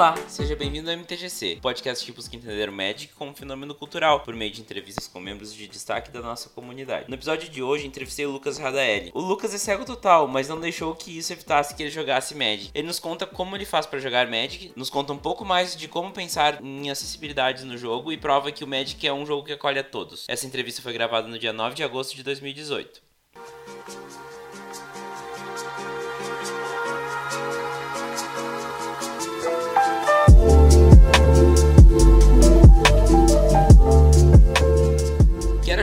Olá, seja bem-vindo ao MTGC, podcast que busca entender o Magic como um fenômeno cultural, por meio de entrevistas com membros de destaque da nossa comunidade. No episódio de hoje, entrevistei o Lucas Radaeli. O Lucas é cego total, mas não deixou que isso evitasse que ele jogasse Magic. Ele nos conta como ele faz para jogar Magic, nos conta um pouco mais de como pensar em acessibilidades no jogo e prova que o Magic é um jogo que acolhe a todos. Essa entrevista foi gravada no dia 9 de agosto de 2018.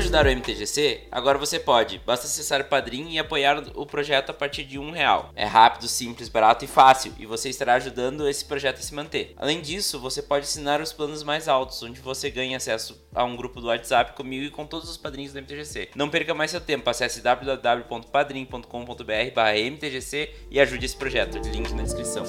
Ajudar o MTGC? Agora você pode. Basta acessar o Padrim e apoiar o projeto a partir de um real. É rápido, simples, barato e fácil, e você estará ajudando esse projeto a se manter. Além disso, você pode assinar os planos mais altos, onde você ganha acesso a um grupo do WhatsApp comigo e com todos os padrinhos do MTGC. Não perca mais seu tempo, acesse www.padrim.com.br/mtgc e ajude esse projeto. Link na descrição.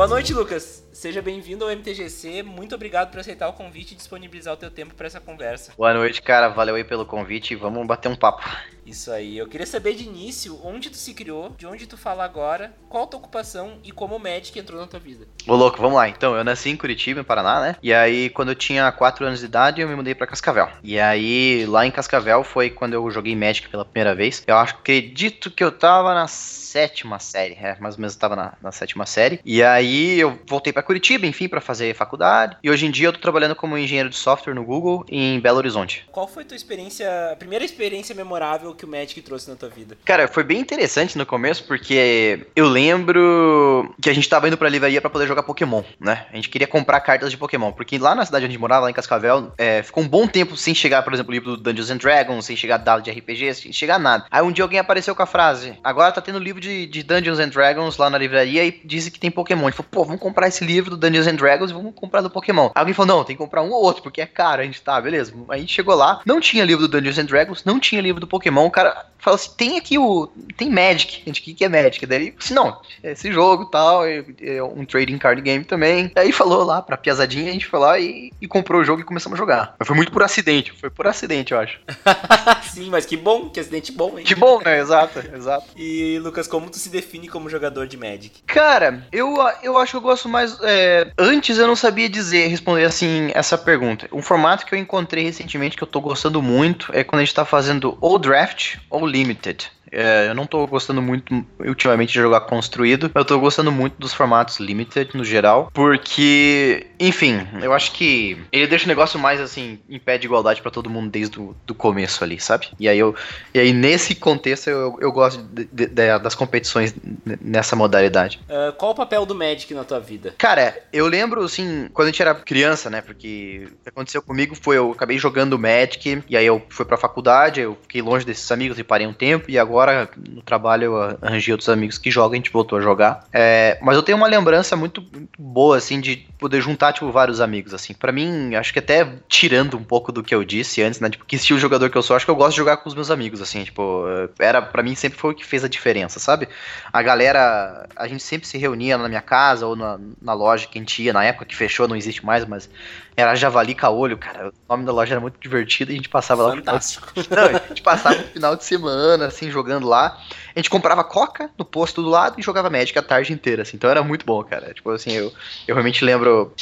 Boa noite, Lucas. Seja bem-vindo ao MTGC. Muito obrigado por aceitar o convite e disponibilizar o teu tempo para essa conversa. Boa noite, cara. Valeu aí pelo convite. Vamos bater um papo. Isso aí. Eu queria saber de início onde tu se criou, de onde tu fala agora, qual a tua ocupação e como o Magic entrou na tua vida. Ô, louco, vamos lá. Então, eu nasci em Curitiba, em Paraná, né? E aí, quando eu tinha 4 anos de idade, eu me mudei pra Cascavel. E aí, lá em Cascavel foi quando eu joguei Magic pela primeira vez. Eu acho, acredito que eu tava na sétima série, é, mais ou menos eu tava na, na sétima série. E aí, eu voltei pra Curitiba, enfim, pra fazer faculdade. E hoje em dia eu tô trabalhando como engenheiro de software no Google em Belo Horizonte. Qual foi a tua experiência, a primeira experiência memorável que o Magic trouxe na tua vida? Cara, foi bem interessante no começo, porque eu lembro que a gente tava indo pra livraria pra poder jogar Pokémon, né? A gente queria comprar cartas de Pokémon, porque lá na cidade onde a gente morava, lá em Cascavel, é, ficou um bom tempo sem chegar, por exemplo, o livro do Dungeons and Dragons, sem chegar dado de RPG, sem chegar nada. Aí um dia alguém apareceu com a frase: agora tá tendo livro de, de Dungeons and Dragons lá na livraria e disse que tem Pokémon. A gente falou, pô, vamos comprar esse livro do Dungeons and Dragons e vamos comprar do Pokémon. Alguém falou, não, tem que comprar um ou outro, porque é caro. A gente tá, beleza. Aí a gente chegou lá, não tinha livro do Dungeons and Dragons, não tinha livro do Pokémon. O cara falou assim: tem aqui o. Tem Magic. A gente, o que, que é Magic? Daí ele disse, não, é esse jogo e tal, é, é um trading card game também. Aí falou lá pra piazadinha, a gente foi lá e, e comprou o jogo e começamos a jogar. Mas foi muito por acidente, foi por acidente, eu acho. Sim, mas que bom, que acidente bom, hein? Que bom, né? Exato, exato. E, Lucas, como tu se define como jogador de Magic? Cara, eu, eu acho que eu gosto mais. É, antes eu não sabia dizer, responder assim, essa pergunta. Um formato que eu encontrei recentemente que eu tô gostando muito é quando a gente tá fazendo ou draft ou limited. É, eu não tô gostando muito ultimamente de jogar construído, eu tô gostando muito dos formatos limited no geral, porque, enfim, eu acho que ele deixa o negócio mais assim, em pé de igualdade pra todo mundo desde o do começo ali, sabe? E aí eu e aí nesse contexto eu, eu gosto de- de- de- das competições nessa modalidade. Ah, qual o papel do Magic na tua vida? Cara, eu lembro, assim, quando a gente era criança, né? Porque o que aconteceu comigo foi eu acabei jogando Magic, e aí eu fui pra faculdade, eu fiquei longe desses amigos e parei um tempo, e agora no trabalho eu arranjei outros amigos que jogam, a gente voltou a jogar. É, mas eu tenho uma lembrança muito, boa, assim, de poder juntar, tipo, vários amigos, assim. Pra mim, acho que até tirando um pouco do que eu disse antes, né? Tipo, que estilo jogador que eu sou, acho que eu gosto de jogar com os meus amigos, assim, tipo, era, pra mim sempre foi o que fez a diferença, sabe? A galera, a gente sempre se reunia na minha casa ou na, na loja que a gente ia, na época que fechou, não existe mais, mas era Javali Caolho, cara. O nome da loja era muito divertido e a gente passava lá no final de Fantástico. não, a gente passava no final de semana, assim, jogando lá. A gente comprava coca no posto do lado e jogava Magic a tarde inteira, assim. Então era muito bom, cara. Tipo assim, eu, eu realmente lembro,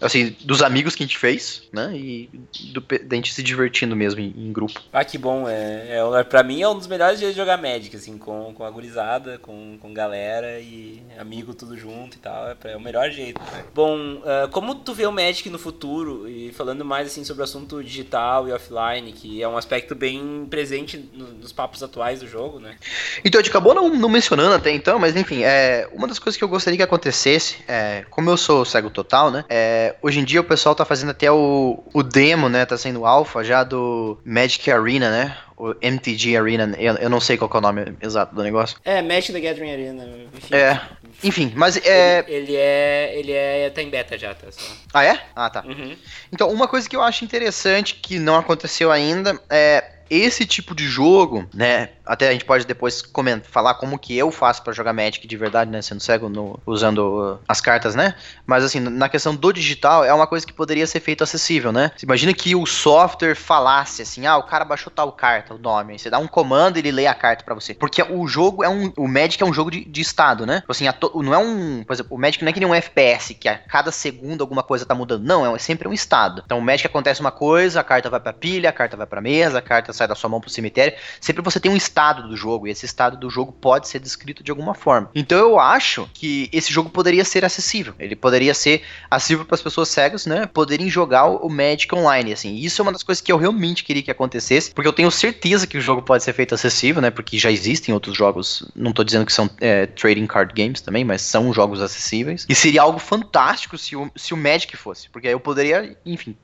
assim, dos amigos que a gente fez, né? E do, da gente se divertindo mesmo em, em grupo. Ah, que bom. É, é, pra mim é um dos melhores dias de jogar Magic, assim, com, com a gurizada, com, com galera e amigo tudo junto e tal. É, pra- é o melhor jeito. né? Bom, ah, como tu vê o Magic no futuro, e falando mais assim sobre o assunto digital e offline, que é um aspecto bem presente no- nos papos atuais do jogo, né? Então, a gente acabou não, não mencionando até então, mas enfim, é, uma das coisas que eu gostaria que acontecesse, é, como eu sou cego total, né? é, hoje em dia o pessoal tá fazendo até o, o demo, né? Tá sendo alpha já do Magic Arena, né? O MTG Arena, eu, eu não sei qual que é o nome exato do negócio. É, Magic the Gathering Arena, enfim. É, enfim, mas é. Ele, ele é. Ele é. tá em beta já, tá? Só. Ah, é? Ah, tá. Uhum. Então, uma coisa que eu acho interessante que não aconteceu ainda é esse tipo de jogo, né? Até a gente pode depois comentar, falar como que eu faço para jogar Magic de verdade, né? Sendo cego, no, usando uh, as cartas, né? Mas assim, na questão do digital, é uma coisa que poderia ser feito acessível, né? Imagina que o software falasse assim, ah, o cara baixou tal carta, o nome. Aí você dá um comando e ele lê a carta para você. Porque o jogo é um. O Magic é um jogo de, de estado, né? Tipo assim, to, não é um. Por exemplo, o Magic não é que nem um FPS, que a cada segundo alguma coisa tá mudando. Não, é sempre um estado. Então o Magic acontece uma coisa, a carta vai pra pilha, a carta vai pra mesa, a carta sai da sua mão pro cemitério. Sempre você tem um estado do jogo, e esse estado do jogo pode ser descrito de alguma forma. Então eu acho que esse jogo poderia ser acessível. Ele poderia ser acessível para as pessoas cegas, né? Poderem jogar o Magic online, assim. Isso é uma das coisas que eu realmente queria que acontecesse, porque eu tenho certeza que o jogo pode ser feito acessível, né? Porque já existem outros jogos, não tô dizendo que são é, trading card games também, mas são jogos acessíveis. E seria algo fantástico se o, se o Magic fosse, porque aí eu poderia, enfim,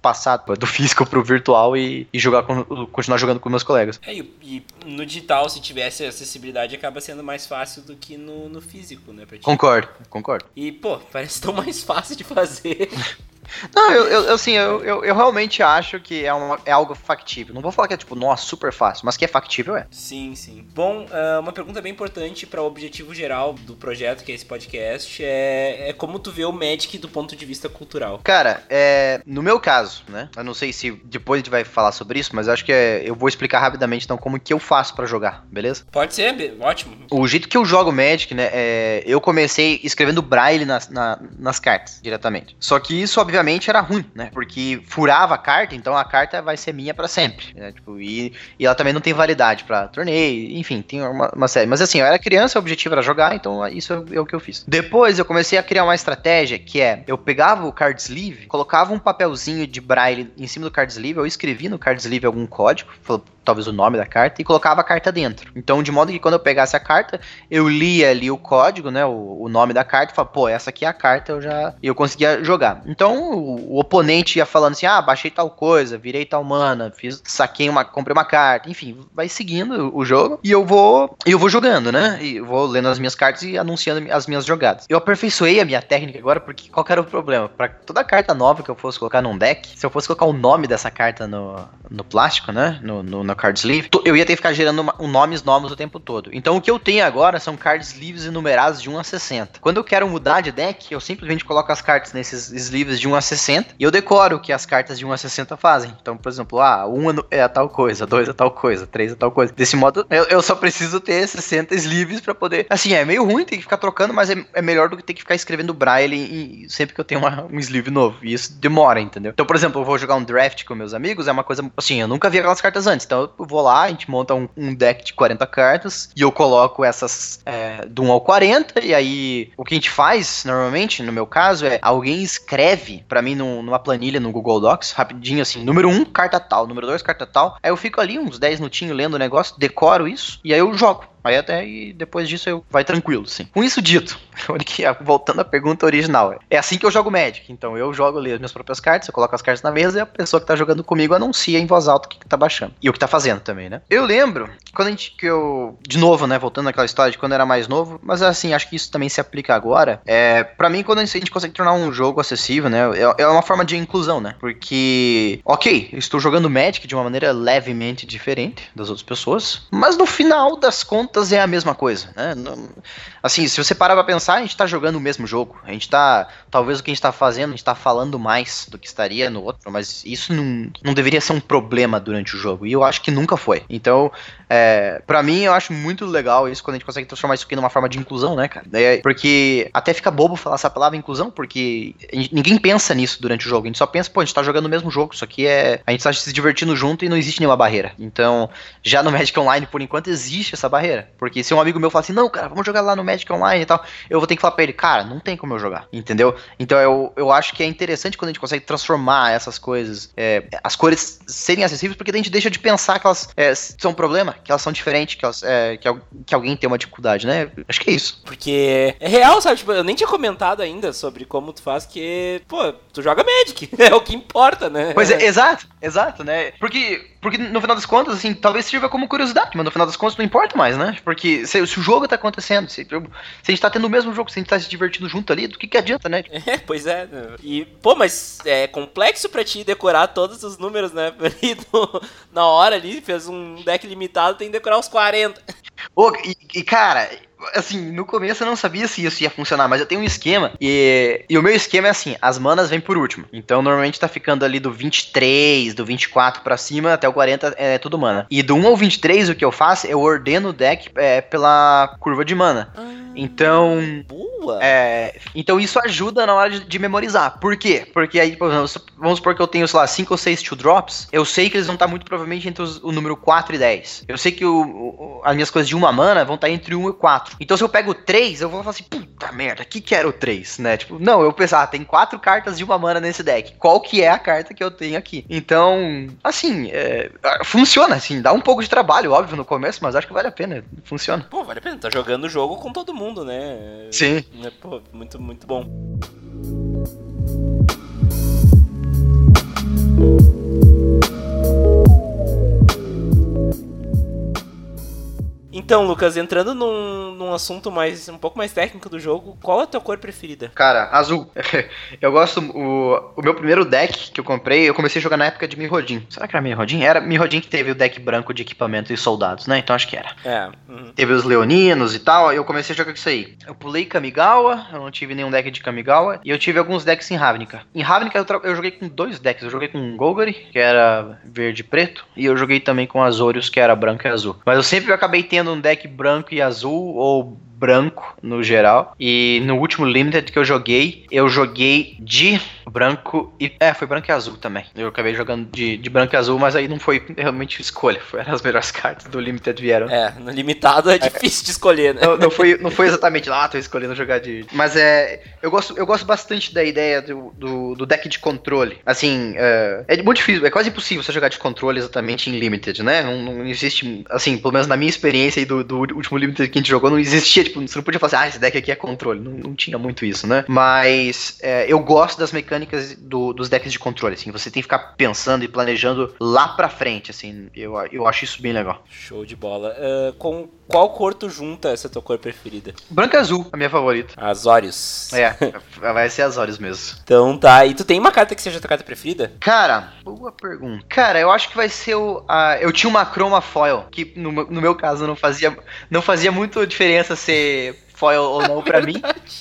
passar do físico pro virtual e, e jogar com, continuar jogando com meus colegas. É, e, e, no digital, se tivesse acessibilidade, acaba sendo mais fácil do que no, no físico, né? Concordo, concordo. E, pô, parece tão mais fácil de fazer. Não, eu, eu assim, eu, eu, eu, realmente acho que é, uma, é algo factível. Não vou falar que é tipo, nossa, super fácil, mas que é factível é. Sim, sim. Bom, uh, uma pergunta bem importante para o objetivo geral do projeto, que é esse podcast, é, é como tu vê o Magic do ponto de vista cultural. Cara, é, no meu caso, né? Eu não sei se depois a gente vai falar sobre isso, mas acho que é, eu vou explicar rapidamente então como que eu faço para jogar, beleza? Pode ser, ótimo. O jeito que eu jogo Magic, né? É, eu comecei escrevendo braille nas, na, nas cartas diretamente. Só que isso, obviamente, obviamente era ruim, né? Porque furava a carta, então a carta vai ser minha para sempre. Né? Tipo, e, e ela também não tem validade para torneio, enfim, tem uma, uma, série. Mas assim, eu era criança, o objetivo era jogar, então isso é, é, o que eu fiz. Depois eu comecei a criar uma estratégia que é: eu pegava o card sleeve, colocava um papelzinho de braille em cima do card sleeve, eu escrevi no card sleeve algum código, talvez o nome da carta, e colocava a carta dentro. Então, de modo que quando eu pegasse a carta, eu lia ali o código, né, o, o nome da carta, e falava, pô, essa aqui é a carta, eu já eu conseguia jogar. Então, o, o, oponente ia falando assim, ah, baixei tal coisa, virei tal mana, fiz, saquei uma, comprei uma carta, enfim, vai seguindo o jogo, e eu vou, eu vou jogando, né, e vou lendo as minhas cartas e anunciando as minhas jogadas. Eu aperfeiçoei a minha técnica agora, porque qual era o problema? Para toda carta nova que eu fosse colocar num deck, se eu fosse colocar o nome dessa carta no, no plástico, né, no, no, no card sleeve, eu ia ter que ficar gerando uma, um nomes novos o tempo todo. Então o que eu tenho agora são card sleeves enumerados de 1 a 60. Quando eu quero mudar de deck, eu simplesmente coloco as cartas nesses sleeves de 1 a 60 e eu decoro o que as cartas de 1 a 60 fazem. Então, por exemplo, ah, 1 é a tal coisa, 2 é tal coisa, 3 é tal coisa. Desse modo, eu, eu só preciso ter 60 sleeves para poder. Assim, é meio ruim ter que ficar trocando, mas é, é melhor do que ter que ficar escrevendo braille sempre que eu tenho uma, um sleeve novo. E isso demora, entendeu? Então, por exemplo, eu vou jogar um draft com meus amigos, é uma coisa assim, eu nunca vi aquelas cartas antes. Então eu vou lá, a gente monta um, um deck de 40 cartas e eu coloco essas é, do 1 ao 40. E aí o que a gente faz normalmente, no meu caso, é alguém escreve para mim num, numa planilha no Google Docs, rapidinho assim, número 1, carta tal, número 2, carta tal. Aí eu fico ali uns 10 minutinhos lendo o negócio, decoro isso e aí eu jogo. Aí até e depois disso eu vai tranquilo, sim. Com isso dito, voltando à pergunta original, é assim que eu jogo Magic. Então eu jogo ali as minhas próprias cartas, eu coloco as cartas na mesa e a pessoa que tá jogando comigo anuncia em voz alta o que, que tá baixando. E o que tá fazendo também, né? Eu lembro quando a gente que eu de novo, né, voltando àquela história de quando eu era mais novo, mas assim, acho que isso também se aplica agora. É, para mim quando a gente consegue tornar um jogo acessível, né, é, é uma forma de inclusão, né? Porque, OK, eu estou jogando Magic de uma maneira levemente diferente das outras pessoas, mas no final das contas contas é a mesma coisa, né? assim, se você parar pra pensar, a gente tá jogando o mesmo jogo. A gente tá. Talvez o que a gente tá fazendo, a gente tá falando mais do que estaria no outro, mas isso não, não deveria ser um problema durante o jogo. E eu acho que nunca foi. Então, é, para mim, eu acho muito legal isso quando a gente consegue transformar isso aqui numa forma de inclusão, né, cara? É, porque até fica bobo falar essa palavra inclusão, porque ninguém pensa nisso durante o jogo. A gente só pensa, pô, a gente tá jogando o mesmo jogo. Isso aqui é. A gente tá se divertindo junto e não existe nenhuma barreira. Então, já no Magic Online, por enquanto, existe essa barreira. Porque se um amigo meu falar assim, não, cara, vamos jogar lá no Magic Online e tal, eu vou ter que falar pra ele, cara, não tem como eu jogar, entendeu? Então eu, eu acho que é interessante quando a gente consegue transformar essas coisas, é, as cores serem acessíveis, porque a gente deixa de pensar que elas é, são um problema, que elas são diferentes, que, elas, é, que, que, alguém tem uma dificuldade, né? Acho que é isso. Porque é real, sabe? Tipo, eu nem tinha comentado ainda sobre como tu faz, que, pô, tu joga Magic, é o que importa, né? Pois é, exato, exato, né? Porque, porque no final das contas, assim, talvez sirva como curiosidade, mas no final das contas não importa mais, né? Né? Porque se, se o jogo tá acontecendo, se, se, a gente tá tendo o mesmo jogo, se a gente tá se divertindo junto ali, do que que adianta, né? É, pois é. E, pô, mas é complexo pra ti decorar todos os números, né? Ali no, na hora ali, fez um deck limitado, tem que decorar os 40. Pô, e, e cara, assim, no começo eu não sabia se isso ia funcionar, mas eu tenho um esquema e, e o meu esquema é assim, as manas vêm por último. Então normalmente tá ficando ali do 23, do 24 para cima até o 40 é tudo mana. E do 1 ao 23 o que eu faço, eu ordeno o deck é, pela curva de mana. Ah, então, boa. É, então isso ajuda na hora de, de, memorizar. Por quê? Porque aí, vamos supor que eu tenho, sei lá, 5 ou 6 two drops, eu sei que eles vão estar muito provavelmente entre os, o número 4 e 10. Eu sei que o, o, as minhas coisas de uma mana vão estar entre 1 e 4. Então se eu pego 3, eu vou falar assim, puta merda, o que que era o 3, né? Tipo, não, eu pensar, ah, tem quatro cartas de uma mana nesse deck. Qual que é a carta que eu tenho aqui? Então, assim, é, funciona, assim, dá um pouco de trabalho, óbvio, no começo, mas acho que vale a pena, funciona. Pô, vale a pena, tá jogando o jogo com todo mundo, né? Sim. É, pô, muito, muito bom. Então, Lucas, entrando num, num assunto mais um pouco mais técnico do jogo, qual é a tua cor preferida? Cara, azul. eu gosto. O, o meu primeiro deck que eu comprei, eu comecei a jogar na época de Mirrodin. Será que era Mirrodin? Era Mirrodin que teve o deck branco de equipamento e soldados, né? Então acho que era. É. Uhum. Teve os Leoninos e tal, e eu comecei a jogar com isso aí. Eu pulei Kamigawa, eu não tive nenhum deck de Kamigawa, e eu tive alguns decks em Ravnica. Em Ravnica eu, eu joguei com dois decks. Eu joguei com Golgari, que era verde e preto, e eu joguei também com Azorius, que era branco e azul. Mas eu sempre acabei tendo um deck branco e azul, ou branco no geral. E no último Limited que eu joguei, eu joguei de branco e. É, foi branco e azul também. Eu acabei jogando de, de branco e azul, mas aí não foi realmente escolha. Foram as melhores cartas do Limited vieram. É, no limitado é difícil é, de escolher, né? Não, não, foi, não foi exatamente lá, ah, tô escolhendo jogar de. Mas é. Eu gosto, eu gosto bastante da ideia do, do, do deck de controle. Assim, é, é, muito difícil, é quase impossível você jogar de controle exatamente em Limited, né? Não, não existe. Assim, pelo menos na minha experiência e do, do último Limited que a gente jogou, não existia, tipo, você não podia falar assim, ah, esse deck aqui é controle. Não, não tinha muito isso, né? Mas é, eu gosto das mecânicas do, dos decks de controle, assim. Você tem que ficar pensando e planejando lá pra frente, assim. Eu, eu acho isso bem legal. Show de bola. Uh, com qual cor tu junta essa tua cor preferida? Branco e azul, a minha favorita. Azorius. É, vai ser Azorius mesmo. Então tá. E tu tem uma carta que seja a tua carta preferida? Cara, boa pergunta. Cara, eu acho que vai ser o. A, eu tinha uma Chroma Foil, que no, no meu caso não fazia, não fazia muito diferença ser foil ou não pra mim.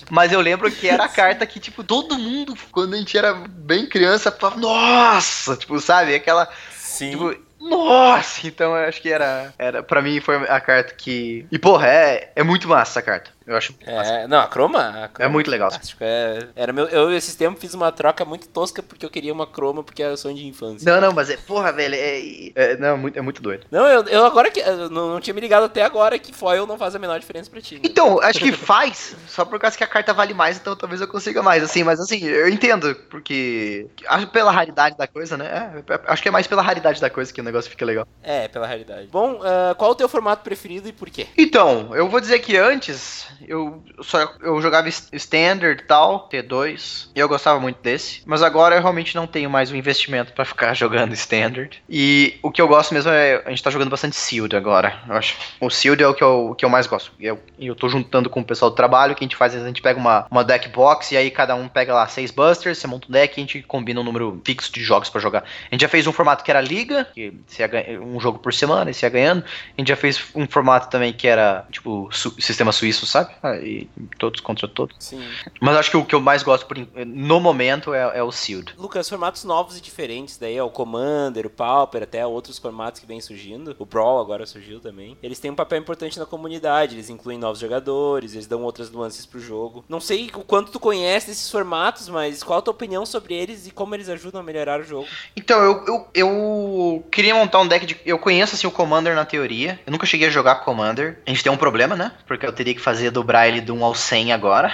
Mas eu lembro que era a carta que, tipo, todo mundo, quando a gente era bem criança, falava, nossa! Tipo, sabe? Aquela. Sim. Tipo, nossa! Então eu acho que era. era pra mim foi a carta que. E porra, é, é muito massa essa carta. Eu acho. É, não, a croma, a croma, É muito legal. É, era meu, eu esses tempos fiz uma troca muito tosca porque eu queria uma croma porque era sonho de infância. Não, não, mas é, porra, velho, é, é não, é muito, é muito doido. Não, eu, eu agora que eu não, tinha me ligado até agora que foil não faz a menor diferença pra ti. Né? Então, acho que faz, só por causa que a carta vale mais, então talvez eu consiga mais, assim, mas assim, eu entendo, porque acho pela raridade da coisa, né? É, acho que é mais pela raridade da coisa que o negócio fica legal. É, pela raridade. Bom, uh, qual o teu formato preferido e por quê? Então, eu vou dizer que antes eu só eu jogava Standard e tal, T2, e eu gostava muito desse. Mas agora eu realmente não tenho mais o um investimento para ficar jogando Standard. E o que eu gosto mesmo é. A gente tá jogando bastante Sealed agora. Eu acho. O Sealed é o que eu, o que eu mais gosto. E eu, eu tô juntando com o pessoal do trabalho. Que a gente faz a gente pega uma, uma deck box e aí cada um pega lá seis busters, você monta um deck e a gente combina um número fixo de jogos para jogar. A gente já fez um formato que era liga, que você ia um jogo por semana e você ia ganhando. A gente já fez um formato também que era tipo su sistema suíço, sabe? Ah, e todos contra todos. Sim. Mas acho que o que eu mais gosto por, no momento é, é, o Sealed. Lucas, formatos novos e diferentes daí, o Commander, o Pauper, até outros formatos que vêm surgindo. O Brawl agora surgiu também. Eles têm um papel importante na comunidade, eles incluem novos jogadores, eles dão outras nuances pro jogo. Não sei o quanto tu conhece desses formatos, mas qual a tua opinião sobre eles e como eles ajudam a melhorar o jogo? Então, eu, eu, eu queria montar um deck de. Eu conheço assim o Commander na teoria. Eu nunca cheguei a jogar Commander. A gente tem um problema, né? Porque eu teria que fazer dobrar ele do 1 ao 100 agora.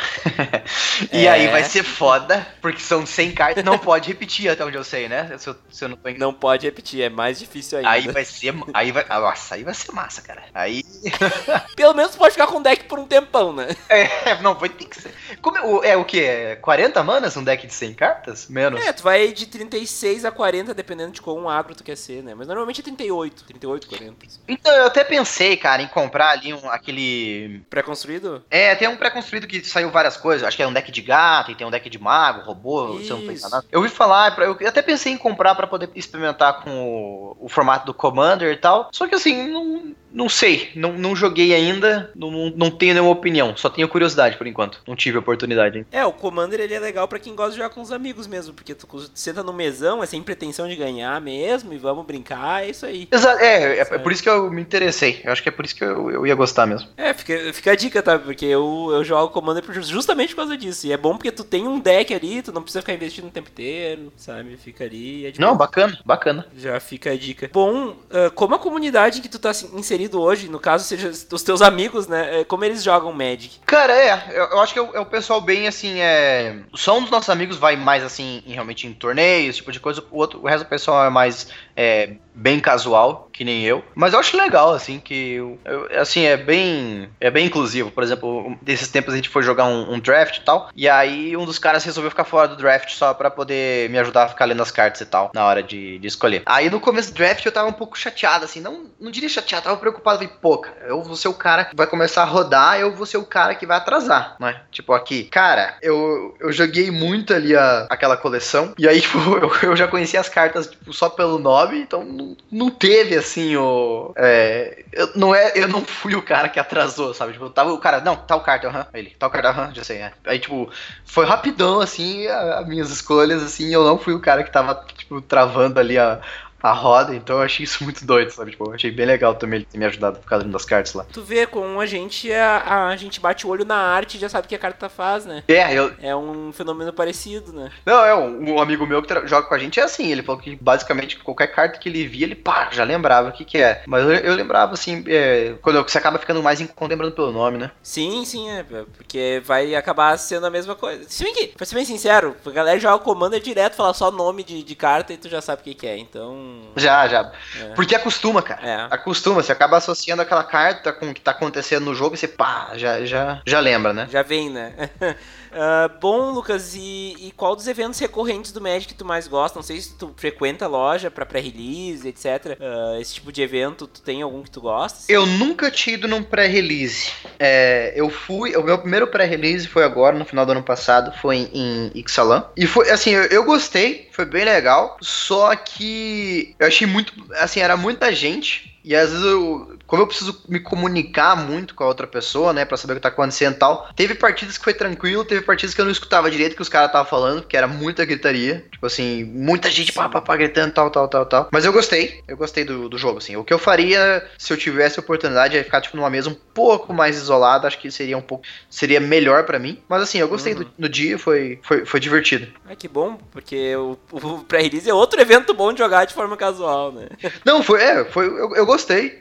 e É. aí vai ser foda, porque são 100 cartas, não pode repetir até onde eu sei, né? Se eu, se eu não tô. Não pode repetir, é mais difícil ainda. Aí vai ser. Aí vai. Nossa, aí vai ser massa, cara. Aí. Pelo menos pode ficar com o deck por um tempão, né? É, não, vai ter que ser. Como é, o- é? É 40 manas um deck de 100 cartas? Menos? É, tu vai de 36 a 40, dependendo de quão agro tu quer ser, né? Mas normalmente é 38, 38, 40. assim. Então, eu até pensei, cara, em comprar ali um, aquele. Pré-construído? É, tem um pré-construído que saiu várias coisas. Acho que é um deck de gato, e tem um deck de mago, robô, se eu não Isso. enganado. Eu ouvi falar, eu até pensei em comprar pra poder experimentar com o, o formato do Commander e tal. Só que assim, não, não sei. Não, não joguei ainda, não, não, tenho nenhuma opinião. Só tenho curiosidade por enquanto. Não tive oportunidade ainda. É, o Commander ele é legal pra quem gosta de jogar com os amigos mesmo, porque tu senta no mesão, é sem pretensão de ganhar mesmo, e vamos brincar, é isso aí. É, é, é por isso que eu me interessei. Eu acho que é por isso que eu, eu ia gostar mesmo. É, fica, fica a dica, tá? Porque eu, eu jogo Commander justamente por causa disso. E é bom porque tu tem um deck ali, tu não precisa ficar investindo o tempo inteiro, sabe? Fica ali. É Não, bacana, bacana. Já fica a dica. Bom, ah, como a comunidade que tu tá assim, inserido hoje, no caso seja os teus amigos, né? é, Como eles jogam Magic? Cara, é, eu, eu acho que é o, é pessoal bem assim, é. Só um dos nossos amigos vai mais assim, em, realmente em torneios, tipo de coisa. O, outro, o resto do pessoal é mais é, bem casual, que nem eu. Mas eu acho legal, assim, que. eu- eu- assim, é bem. É bem inclusivo. Por exemplo, desses tempos a gente foi jogar um, um draft e tal. E aí um dos caras resolveu ficar fora do draft só pra poder me ajudar a ficar lendo as cartas e tal, na hora de, de escolher. Aí no começo do draft eu tava um pouco chateado, assim, não, não diria chateado, tava preocupado. Falei, pô, cara, eu vou ser o cara que vai começar a rodar, eu vou ser o cara que vai atrasar, né? Tipo, aqui, cara, eu, eu joguei muito ali a, aquela coleção, e aí, tipo, eu, eu já conhecia as cartas, tipo, só pelo nome, então não, não teve, assim, o... É, eu, não é, eu não fui o cara que atrasou, sabe? Tipo, tava o cara, não, tal carta, aham, ele, tal carta, aham, já sei, é. Aí, tipo, foi rapidão, assim, as minhas escolhas, assim, eu não fui o cara que tava, tipo, travando ali a, a roda, então eu achei isso muito doido, sabe? Tipo, eu achei bem legal também ele ter me ajudado por causa das cartas lá. Tu vê, com a gente, a, a gente bate o olho na arte e já sabe o que a carta faz, né? É, eu. É um fenômeno parecido, né? Não, é, um, um amigo meu que joga com a gente é assim, ele falou que basicamente qualquer carta que ele via, ele pá, já lembrava o que que é. Mas eu, eu lembrava, assim, é, quando você acaba ficando mais em lembrando pelo nome, né? Sim, sim, é. Porque vai acabar sendo a mesma coisa. Se bem que, pra ser bem sincero, a galera joga o Commander direto, fala só nome de, de carta e tu já sabe o que, que é. Então. Já, já. É. Porque acostuma, cara. É. Acostuma, você acaba associando aquela carta com o que tá acontecendo no jogo e você, pá, já, já, já lembra, né? Já vem, né? Ah, bom, Lucas, e, e qual dos eventos recorrentes do Magic tu mais gosta? Não sei se tu frequenta a loja pra pré-release, etc. Ah, esse tipo de evento, tu tem algum que tu gosta? Eu nunca tinha ido num pré-release. É, eu fui. O meu primeiro pré-release foi agora, no final do ano passado, foi em Ixalan. E foi assim, eu, eu gostei, foi bem legal. Só que eu achei muito. Assim, era muita gente. E às vezes eu. Como eu preciso me comunicar muito com a outra pessoa, né? Pra saber o que tá acontecendo e tal. Teve partidas que foi tranquilo, teve partidas que eu não escutava direito o que os caras estavam falando, porque era muita gritaria. Tipo assim, muita gente pá, pá, pá, gritando, tal, tal, tal, tal. Mas eu gostei, eu gostei do, do jogo, assim. O que eu faria se eu tivesse a oportunidade é ficar, tipo, numa mesa um pouco mais isolada. Acho que seria um pouco. Seria melhor pra mim. Mas assim, eu gostei Uhum. do, do dia, foi, foi, foi divertido. Ah, que bom, porque o, o pré-release é outro evento bom de jogar de forma casual, né? Não, foi, é, foi, eu, eu gostei,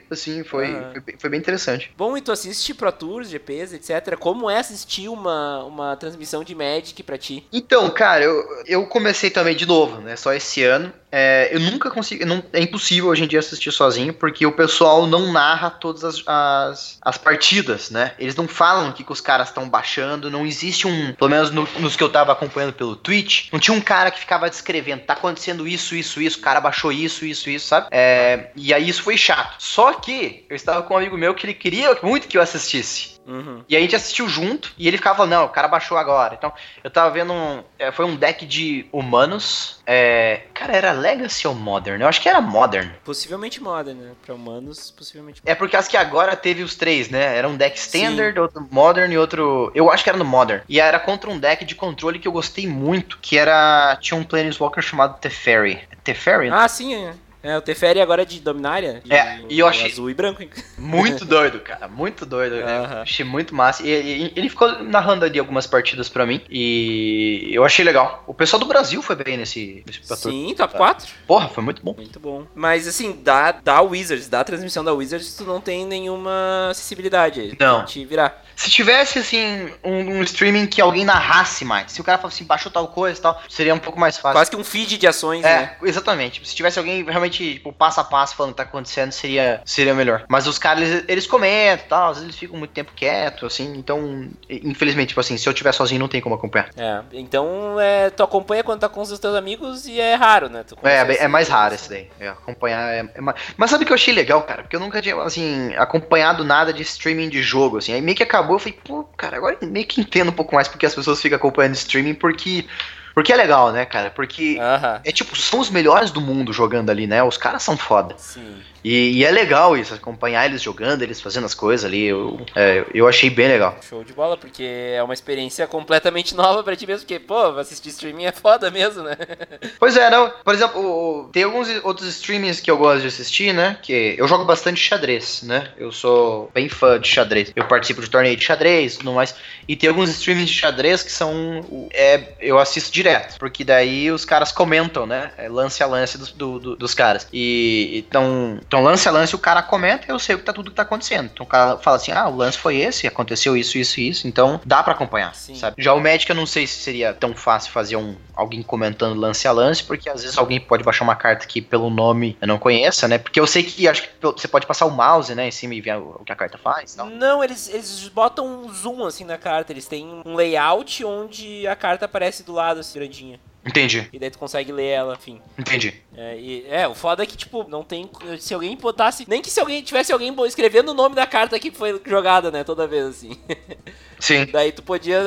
assim, foi, Aham. foi, bem- foi bem interessante. Bom, e tu assiste Pro Tours, GPs, etc. Como é assistir uma, uma transmissão de Magic pra ti? Então, cara, eu, eu comecei também de novo, né? Só esse ano. É, eu nunca consigo. Não, é impossível hoje em dia assistir sozinho, porque o pessoal não narra todas as, as, as partidas, né? Eles não falam o que, que os caras estão baixando. Não existe um. Pelo menos no- nos que eu tava acompanhando pelo Twitch, não tinha um cara que ficava descrevendo, tá acontecendo isso, isso, isso, o cara baixou isso, isso, isso, sabe? É, e aí isso foi chato. Só que eu estava com um amigo meu que ele queria muito que eu assistisse. Uhum. E a gente assistiu junto e ele ficava não, o cara baixou agora. Então, eu tava vendo um. é, foi um deck de humanos. É, cara, era Legacy ou Modern? Eu acho que era Modern. Possivelmente Modern, né? Pra humanos, possivelmente É porque acho que agora teve os três, né? Era um deck Standard, outro Modern e outro. Eu acho que era no Modern. E era contra um deck de controle que eu gostei muito, que era. Tinha um Planeswalker chamado Teferi. Teferi? Ah, sim, é. É, o Teferi agora é de Dominária. É, e eu achei- Azul e branco. Muito doido, cara. Muito doido. Eu Aham. achei muito massa. E, e- ele ficou narrando ali algumas partidas pra mim. E eu achei legal. O pessoal do Brasil foi bem nesse, nesse. Sim, top 4. Porra, foi muito bom. Muito bom. Mas assim, da, da Wizards, da transmissão da Wizards, tu não tem nenhuma acessibilidade aí. Não. Te virar. Se tivesse, assim, um, um streaming que alguém narrasse mais, se o cara falasse assim, baixou tal coisa e tal, seria um pouco mais fácil. Quase que um feed de ações, É, né? exatamente. Se tivesse alguém realmente, tipo, passo a passo falando o que tá acontecendo, seria, seria melhor. Mas os caras, eles, eles comentam e tal, às vezes eles ficam muito tempo quietos, assim, então, infelizmente, tipo assim, se eu tiver sozinho, não tem como acompanhar. É. Então, é, tu acompanha quando tá com os teus amigos e é raro, né? É, é assim, mais raro assim. esse daí. É, acompanhar é, é mais... Mas sabe o que eu achei legal, cara? Porque eu nunca tinha, assim, acompanhado nada de streaming de jogo, assim. Aí meio que acabou, eu falei, pô, cara, agora meio que entendo um pouco mais porque as pessoas ficam acompanhando streaming, porque... Porque é legal, né, cara? Porque... Aham. É tipo, são os melhores do mundo jogando ali, né? Os caras são foda. Sim. E, e é legal isso, acompanhar eles jogando, eles fazendo as coisas ali. Eu, é, eu achei bem legal. Show de bola, porque é uma experiência completamente nova pra ti mesmo, porque, pô, assistir streaming é foda mesmo, né? Pois é, não. Por exemplo, tem alguns outros streamings que eu gosto de assistir, né? Que eu jogo bastante xadrez, né? Eu sou bem fã de xadrez. Eu participo de torneio de xadrez e tudo mais. E tem alguns streamings de xadrez que são. É, eu assisto direto. Porque daí os caras comentam, né? É lance a lance dos, do- do- dos caras. E então, então, lance a lance, o cara comenta e eu sei o que tá tudo que tá acontecendo. Então o cara fala assim: ah, o lance foi esse, aconteceu isso, isso e isso. Então dá pra acompanhar, Sim. sabe? Já o Magic eu não sei se seria tão fácil fazer um, alguém comentando lance a lance, porque às vezes alguém pode baixar uma carta que pelo nome eu não conheça, né? Porque eu sei que acho que você pode passar o mouse, né, em cima e ver o que a carta faz tal. Não, eles, eles botam um zoom assim na carta, eles têm um layout onde a carta aparece do lado, assim, grandinha. Entendi, E daí tu consegue ler ela, enfim. entendi. É, e- é, o foda é que, tipo, não tem. Se alguém botasse. Nem que se alguém tivesse alguém escrevendo o nome da carta que foi jogada, né? Toda vez, assim. Sim. Daí tu podia,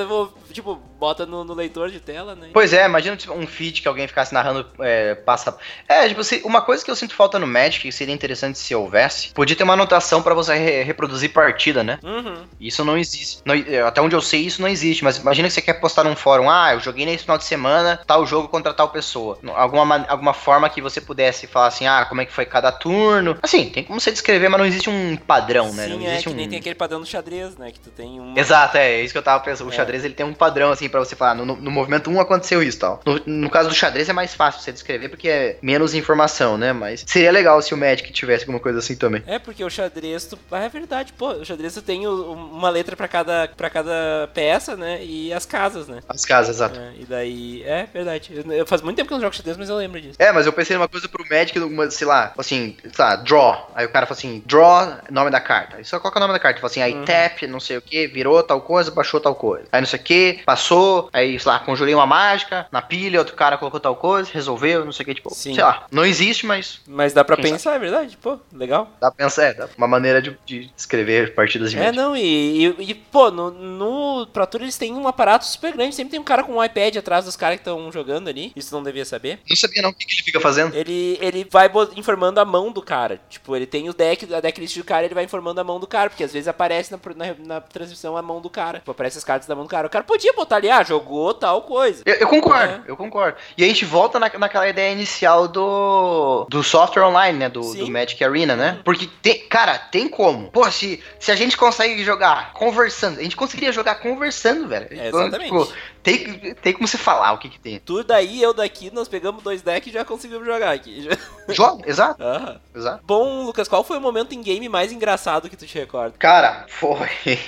tipo, bota no, no leitor de tela, né? Pois é, imagina tipo, um feed que alguém ficasse narrando é, passa. É, tipo, se- uma coisa que eu sinto falta no Magic, que seria interessante se houvesse, podia ter uma anotação pra você re- reproduzir partida, né? Uhum. Isso não existe. Não- é, até onde eu sei, isso não existe. Mas imagina que você quer postar num fórum. Ah, eu joguei nesse final de semana tal jogo contra tal pessoa. Alguma, alguma forma que você pudesse falar assim, ah, como é que foi cada turno. Assim, tem como você descrever, mas não existe um padrão, né? Sim, não é existe que um. nem tem aquele padrão do xadrez, né? Que tu tem um. Exato, é, é isso que eu tava pensando. O É. xadrez ele tem um padrão, assim, pra você falar. No, no- movimento 1 aconteceu isso tal. No, no caso do xadrez é mais fácil você descrever porque é menos informação, né? Mas seria legal se o Magic tivesse alguma coisa assim também. É, porque o xadrez, tu... ah, é verdade, pô, o xadrez tu tem uma letra pra cada, pra cada peça, né, e as casas, né. As casas, exato. É, e daí, é verdade, eu, eu- faz muito tempo que eu não jogo xadrez, mas eu lembro disso. É, mas eu pensei numa coisa pro Magic, uma, sei lá, assim, sei lá, draw. Aí o cara fala assim, draw, nome da carta. Aí só coloca o nome da carta. Fala assim, aí Uhum. tap, não sei o que, virou tal coisa, baixou tal coisa. Aí não sei o que, passou, aí, sei lá, conjurei uma mágica na pilha, outro cara colocou tal coisa, resolveu, não sei o que, tipo, Sim. sei lá. Não existe, mas Mas dá pra pensar, é verdade, pô, legal. dá pra pensar, é, dá uma maneira de, de escrever partidas de É, Magic. não, e, e, e, pô, no, no Pro Tour eles têm um aparato super grande, sempre tem um cara com um iPad atrás dos caras que estão jogando ali, isso não devia saber. Não sabia não o que, que ele fica fazendo. Ele, ele vai informando a mão do cara. Tipo, ele tem o deck, a decklist do cara, ele vai informando a mão do cara. Porque às vezes aparece na, na, na transmissão a mão do cara. Tipo, aparece as cartas da mão do cara. O cara podia botar ali, ah, jogou tal coisa. Eu, eu concordo, É. eu concordo. E a gente volta na, naquela ideia inicial do, do software online, né? Do, do Magic Arena, né? Porque, tem, cara, tem como. Pô, se, se a gente consegue jogar conversando, a gente conseguiria jogar conversando, velho. É, Então, exatamente. tipo, tem, tem como você falar o que que tem. Tu daí, eu daqui, nós pegamos dois decks e já conseguimos jogar aqui. Joga, exato, Aham. exato. Bom, Lucas, qual foi o momento em game mais engraçado que tu te recorda? Cara, foi.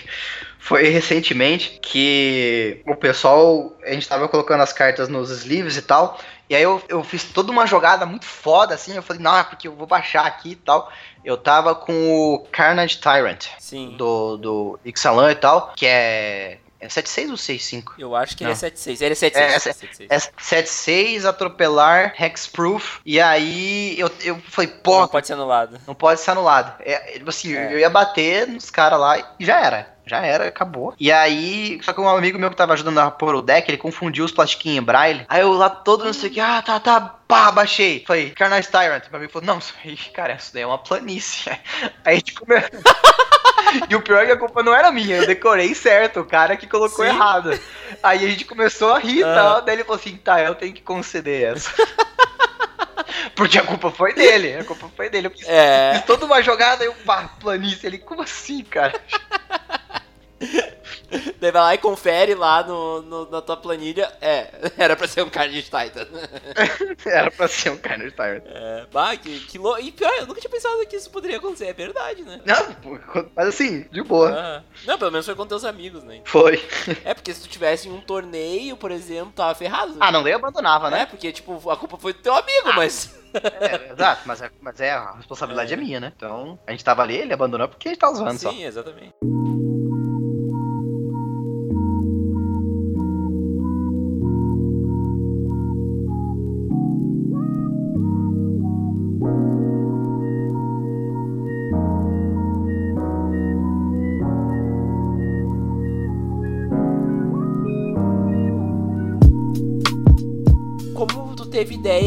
Foi recentemente que o pessoal. A gente tava colocando as cartas nos sleeves e tal. E aí eu, eu fiz toda uma jogada muito foda, assim. Eu falei, não, é porque eu vou baixar aqui e tal. Eu tava com o Carnage Tyrant Sim. do, do Ixalan e tal, que é. É 7.6 ou 6.5? Eu acho que Não. ele é 7-6. Ele é 7-6. É, essa- 7-6. É 7.6, atropelar, hexproof. E aí eu, eu falei, pô, Não pode ser anulado. não pode ser anulado. É, tipo assim, É. eu ia bater nos caras lá e já era. Já era, acabou. E aí, só que um amigo meu que tava ajudando a pôr o deck, ele confundiu os plastiquinhos em braille. Aí eu lá todo não sei o que, ah, tá, tá, pá, baixei. Falei, Carnage Tyrant. Meu amigo falou, não, isso aí, cara, isso daí é uma planície. Aí a gente começou. E o pior é que a culpa não era minha, eu decorei certo, o cara que colocou Sim. errado. Aí a gente começou a rir e Ah. tal, daí ele falou assim, tá, eu tenho que conceder essa. Porque a culpa foi dele, a culpa foi dele. Eu fiz, É. fiz toda uma jogada e eu, pá, planície. Ele, como assim, cara? Daí vai lá e confere lá no, no, na tua planilha. É, era pra ser um Carnage Titan. era pra ser um Carnage Titan. É, bah, que, que louco. E pior, eu nunca tinha pensado que isso poderia acontecer. É verdade, né? Não, mas assim, de boa. Ah, não, pelo menos foi com teus amigos, né? Foi. É, porque se tu tivesse em um torneio, por exemplo, tava ferrado. Ah, não, daí abandonava, né? É, porque, tipo, a culpa foi do teu amigo, ah. mas. É, exato, mas, é, mas é, a responsabilidade é. é. minha, né? Então, a gente tava ali, ele abandonou porque a gente tava zoando Sim, só. Sim, exatamente.